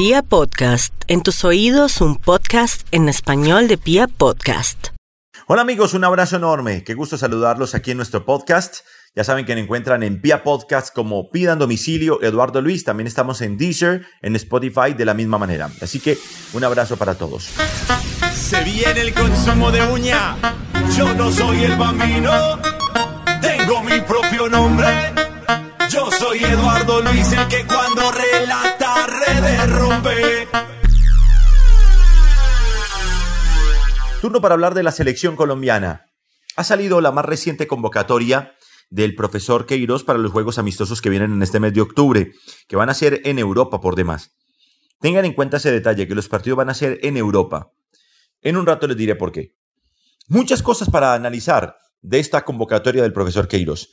Pia Podcast, en tus oídos un podcast en español de Pia Podcast. Hola amigos, un abrazo enorme. Qué gusto saludarlos aquí en nuestro podcast. Ya saben que me encuentran en Pia Podcast como Pidan Domicilio Eduardo Luis. También estamos en Deezer, en Spotify de la misma manera. Así que un abrazo para todos. Se viene el consumo de uña. Yo no soy el bambino. Tengo mi propio nombre. Yo soy Eduardo Luis, el que cuando relata redes rompe. Turno para hablar de la selección colombiana. Ha salido la más reciente convocatoria del profesor Queiroz para los Juegos Amistosos que vienen en este mes de octubre, que van a ser en Europa por demás. Tengan en cuenta ese detalle, que los partidos van a ser en Europa. En un rato les diré por qué. Muchas cosas para analizar de esta convocatoria del profesor Queiroz.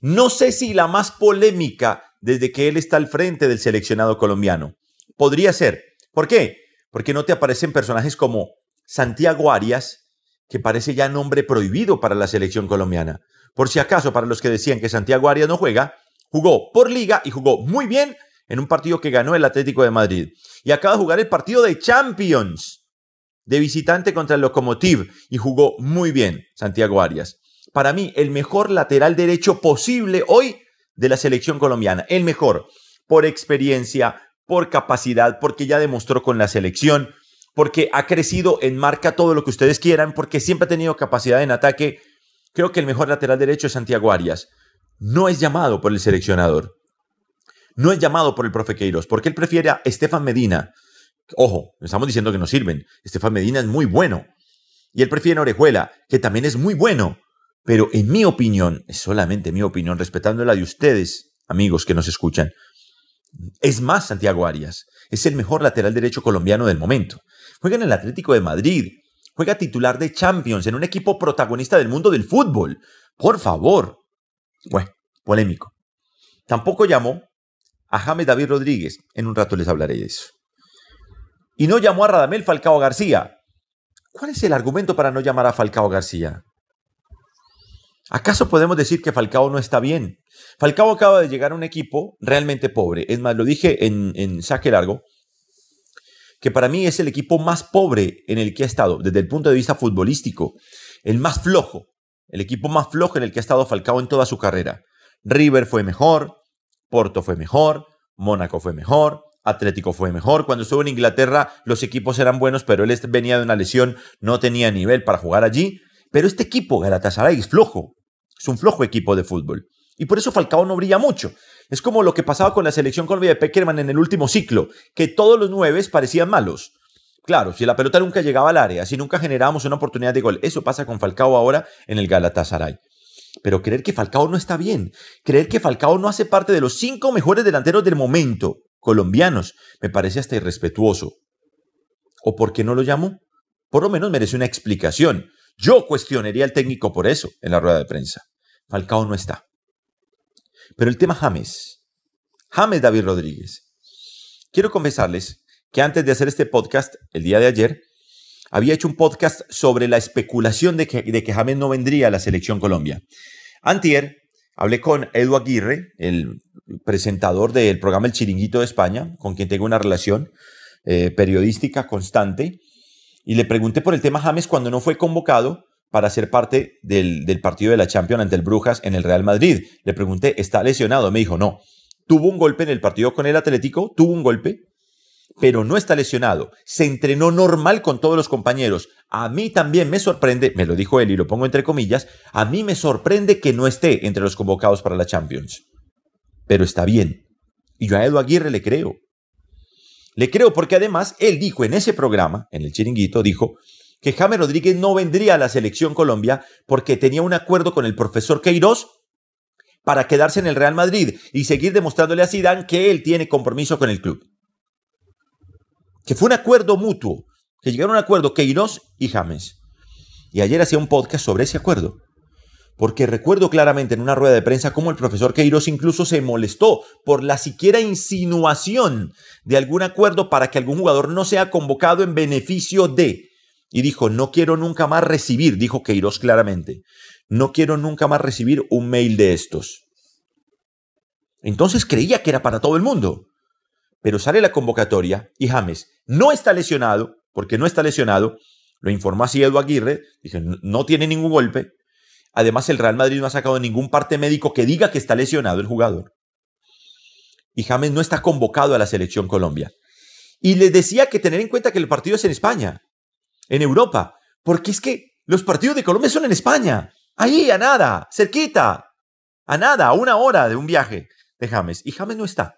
No sé si la más polémica desde que él está al frente del seleccionado colombiano. Podría ser. ¿Por qué? Porque no te aparecen personajes como Santiago Arias, que parece ya nombre prohibido para la selección colombiana. Por si acaso, para los que decían que Santiago Arias no juega, jugó por liga y jugó muy bien en un partido que ganó el Atlético de Madrid. Y acaba de jugar el partido de Champions de visitante contra el Lokomotiv y jugó muy bien Santiago Arias para mí, el mejor lateral derecho posible hoy de la selección colombiana. El mejor, por experiencia, por capacidad, porque ya demostró con la selección, porque ha crecido en marca todo lo que ustedes quieran, porque siempre ha tenido capacidad en ataque. Creo que el mejor lateral derecho es Santiago Arias. No es llamado por el seleccionador. No es llamado por el profe Queiroz, porque él prefiere a Estefan Medina. Ojo, estamos diciendo que no sirven. Estefan Medina es muy bueno. Y él prefiere a Orejuela, que también es muy bueno. Pero en mi opinión, solamente mi opinión, respetando la de ustedes, amigos que nos escuchan, es más Santiago Arias. Es el mejor lateral derecho colombiano del momento. Juega en el Atlético de Madrid. Juega titular de Champions en un equipo protagonista del mundo del fútbol. Por favor. Bueno, polémico. Tampoco llamó a James David Rodríguez. En un rato les hablaré de eso. Y no llamó a Radamel Falcao García. ¿Cuál es el argumento para no llamar a Falcao García? ¿Acaso podemos decir que Falcao no está bien? Falcao acaba de llegar a un equipo realmente pobre. Es más, lo dije en, saque largo, que para mí es el equipo más pobre en el que ha estado, desde el punto de vista futbolístico. El más flojo, el equipo más flojo en el que ha estado Falcao en toda su carrera. River fue mejor, Porto fue mejor, Mónaco fue mejor, Atlético fue mejor. Cuando estuvo en Inglaterra los equipos eran buenos, pero él venía de una lesión, no tenía nivel para jugar allí. Pero este equipo, Galatasaray, es flojo. Es un flojo equipo de fútbol. Y por eso Falcao no brilla mucho. Es como lo que pasaba con la selección Colombia de Peckerman en el último ciclo, que todos los nueve parecían malos. Claro, si la pelota nunca llegaba al área, si nunca generábamos una oportunidad de gol, eso pasa con Falcao ahora en el Galatasaray. Pero creer que Falcao no está bien, creer que Falcao no hace parte de los cinco mejores delanteros del momento, colombianos, me parece hasta irrespetuoso. ¿O por qué no lo llamo? Por lo menos merece una explicación. Yo cuestionaría al técnico por eso en la rueda de prensa. Falcao no está. Pero el tema James. James David Rodríguez. Quiero confesarles que antes de hacer este podcast, el día de ayer, había hecho un podcast sobre la especulación de que, de que James no vendría a la selección Colombia. Antier hablé con Edu Aguirre, el presentador del programa El Chiringuito de España, con quien tengo una relación eh, periodística constante, y le pregunté por el tema James cuando no fue convocado para ser parte del, partido de la Champions ante el Brujas en el Real Madrid. Le pregunté, ¿está lesionado? Me dijo, no. Tuvo un golpe en el partido con el Atlético, tuvo un golpe, pero no está lesionado. Se entrenó normal con todos los compañeros. A mí también me sorprende, me lo dijo él y lo pongo entre comillas, a mí me sorprende que no esté entre los convocados para la Champions. Pero está bien. Y yo a Edu Aguirre le creo. Le creo porque además él dijo en ese programa, en el chiringuito, dijo que James Rodríguez no vendría a la selección Colombia porque tenía un acuerdo con el profesor Queiroz para quedarse en el Real Madrid y seguir demostrándole a Zidane que él tiene compromiso con el club. Que fue un acuerdo mutuo, que llegaron a un acuerdo Queiroz y James. Y ayer hacía un podcast sobre ese acuerdo. Porque recuerdo claramente en una rueda de prensa cómo el profesor Queiroz incluso se molestó por la siquiera insinuación de algún acuerdo para que algún jugador no sea convocado en beneficio de y dijo, no quiero nunca más recibir, dijo Queiroz claramente, no quiero nunca más recibir un mail de estos. Entonces creía que era para todo el mundo. Pero sale la convocatoria y James no está lesionado, porque no está lesionado, lo informó así Edu Aguirre, dice, no tiene ningún golpe. Además, el Real Madrid no ha sacado ningún parte médico que diga que está lesionado el jugador. Y James no está convocado a la selección Colombia. Y les decía que tener en cuenta que el partido es en España, en Europa, porque es que los partidos de Colombia son en España, ahí a nada, cerquita, a nada, a una hora de un viaje de James. Y James no está.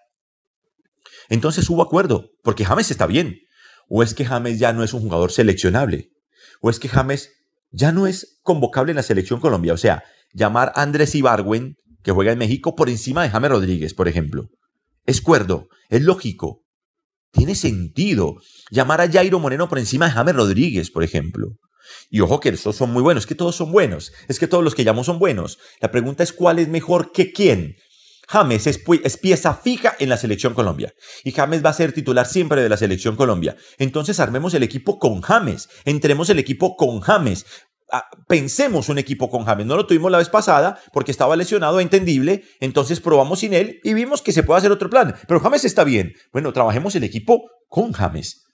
Entonces hubo acuerdo, porque James está bien. ¿O es que James ya no es un jugador seleccionable? ¿O es que James ya no es convocable en la selección Colombia? O sea, llamar a Andrés Ibargüen, que juega en México, por encima de James Rodríguez, por ejemplo. Es cuerdo, es lógico. Tiene sentido llamar a Jairo Moreno por encima de James Rodríguez, por ejemplo. Y ojo que esos son muy buenos, es que todos son buenos, es que todos los que llamo son buenos. La pregunta es cuál es mejor que quién. James es, es, pieza fija en la selección Colombia y James va a ser titular siempre de la selección Colombia. Entonces armemos el equipo con James, entremos el equipo con James. Pensemos un equipo con James. No lo tuvimos la vez pasada porque estaba lesionado, entendible. Entonces probamos sin él y vimos que se puede hacer otro plan. Pero James está bien. Bueno, trabajemos el equipo con James.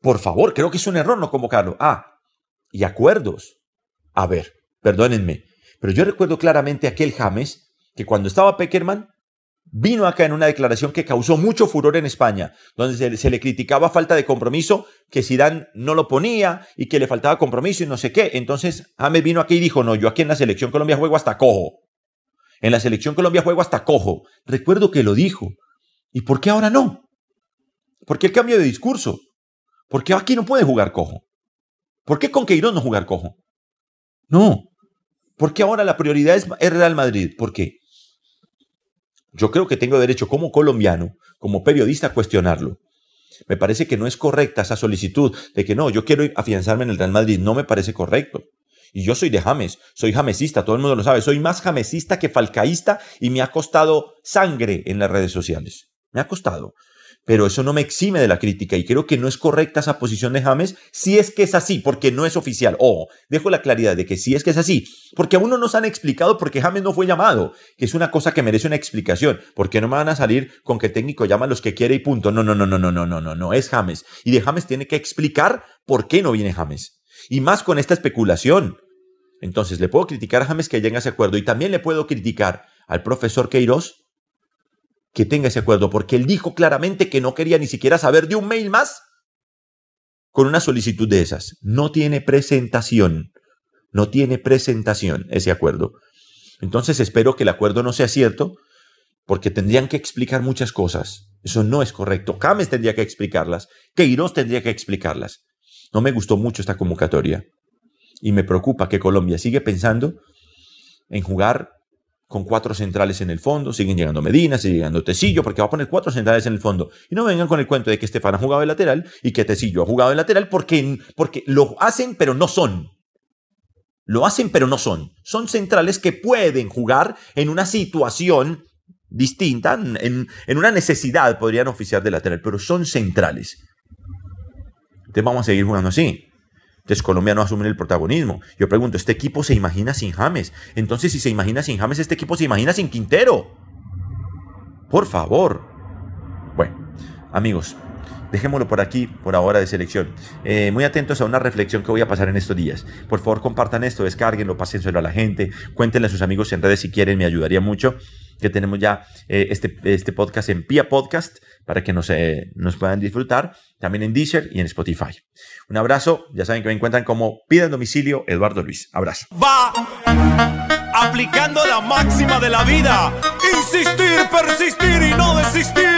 Por favor, creo que es un error no convocarlo. Ah, y acuerdos. A ver, perdónenme, pero yo recuerdo claramente aquel James que cuando estaba Peckerman vino acá en una declaración que causó mucho furor en España, donde se, le criticaba falta de compromiso, que Zidane no lo ponía y que le faltaba compromiso y no sé qué. Entonces James vino aquí y dijo, no, yo aquí en la selección Colombia juego hasta cojo. En la selección Colombia juego hasta cojo. Recuerdo que lo dijo. ¿Y por qué ahora no? ¿Por qué el cambio de discurso? ¿Por qué aquí no puede jugar cojo? ¿Por qué con Queiroz no jugar cojo? No. ¿Por qué ahora la prioridad es Real Madrid? ¿Por qué? Yo creo que tengo derecho como colombiano, como periodista, a cuestionarlo. Me parece que no es correcta esa solicitud de que no, yo quiero afianzarme en el Real Madrid. No me parece correcto. Y yo soy de James, soy jamesista, todo el mundo lo sabe. Soy más jamesista que falcaísta y me ha costado sangre en las redes sociales. Me ha costado pero eso no me exime de la crítica y creo que no es correcta esa posición de James si es que es así, porque no es oficial. Ojo, dejo la claridad de que si es que es así, porque aún no nos han explicado por qué James no fue llamado, que es una cosa que merece una explicación, porque no me van a salir con que el técnico llama a los que quiere y punto. No, no, no, no, no, no, no, no, no, es James. Y de James tiene que explicar por qué no viene James. Y más con esta especulación. Entonces, le puedo criticar a James que llegue a ese acuerdo y también le puedo criticar al profesor Queiroz que tenga ese acuerdo, porque él dijo claramente que no quería ni siquiera saber de un mail más con una solicitud de esas. No tiene presentación, no tiene presentación ese acuerdo. Entonces espero que el acuerdo no sea cierto, porque tendrían que explicar muchas cosas. Eso no es correcto. Cames tendría que explicarlas, Queiroz tendría que explicarlas. No me gustó mucho esta convocatoria. Y me preocupa que Colombia sigue pensando en jugar con cuatro centrales en el fondo, siguen llegando Medina, sigue llegando Tecillo, porque va a poner cuatro centrales en el fondo. Y no vengan con el cuento de que Estefan ha jugado de lateral y que Tecillo ha jugado de lateral porque, porque lo hacen pero no son. Lo hacen pero no son. Son centrales que pueden jugar en una situación distinta, en, en una necesidad podrían oficiar de lateral, pero son centrales. Entonces vamos a seguir jugando así. Entonces Colombia no asume el protagonismo. Yo pregunto, ¿este equipo se imagina sin James? Entonces, si se imagina sin James, este equipo se imagina sin Quintero. Por favor. Bueno, amigos, dejémoslo por aquí, por ahora de selección. Eh, muy atentos a una reflexión que voy a pasar en estos días. Por favor, compartan esto, descarguenlo, pásenlo a la gente, cuéntenle a sus amigos en redes si quieren, me ayudaría mucho. Que tenemos ya eh, este, este podcast en Pia Podcast para que nos, eh, nos puedan disfrutar, también en Deezer y en Spotify. Un abrazo, ya saben que me encuentran como Piden Domicilio Eduardo Luis. Abrazo. Va aplicando la máxima de la vida, insistir, persistir y no desistir.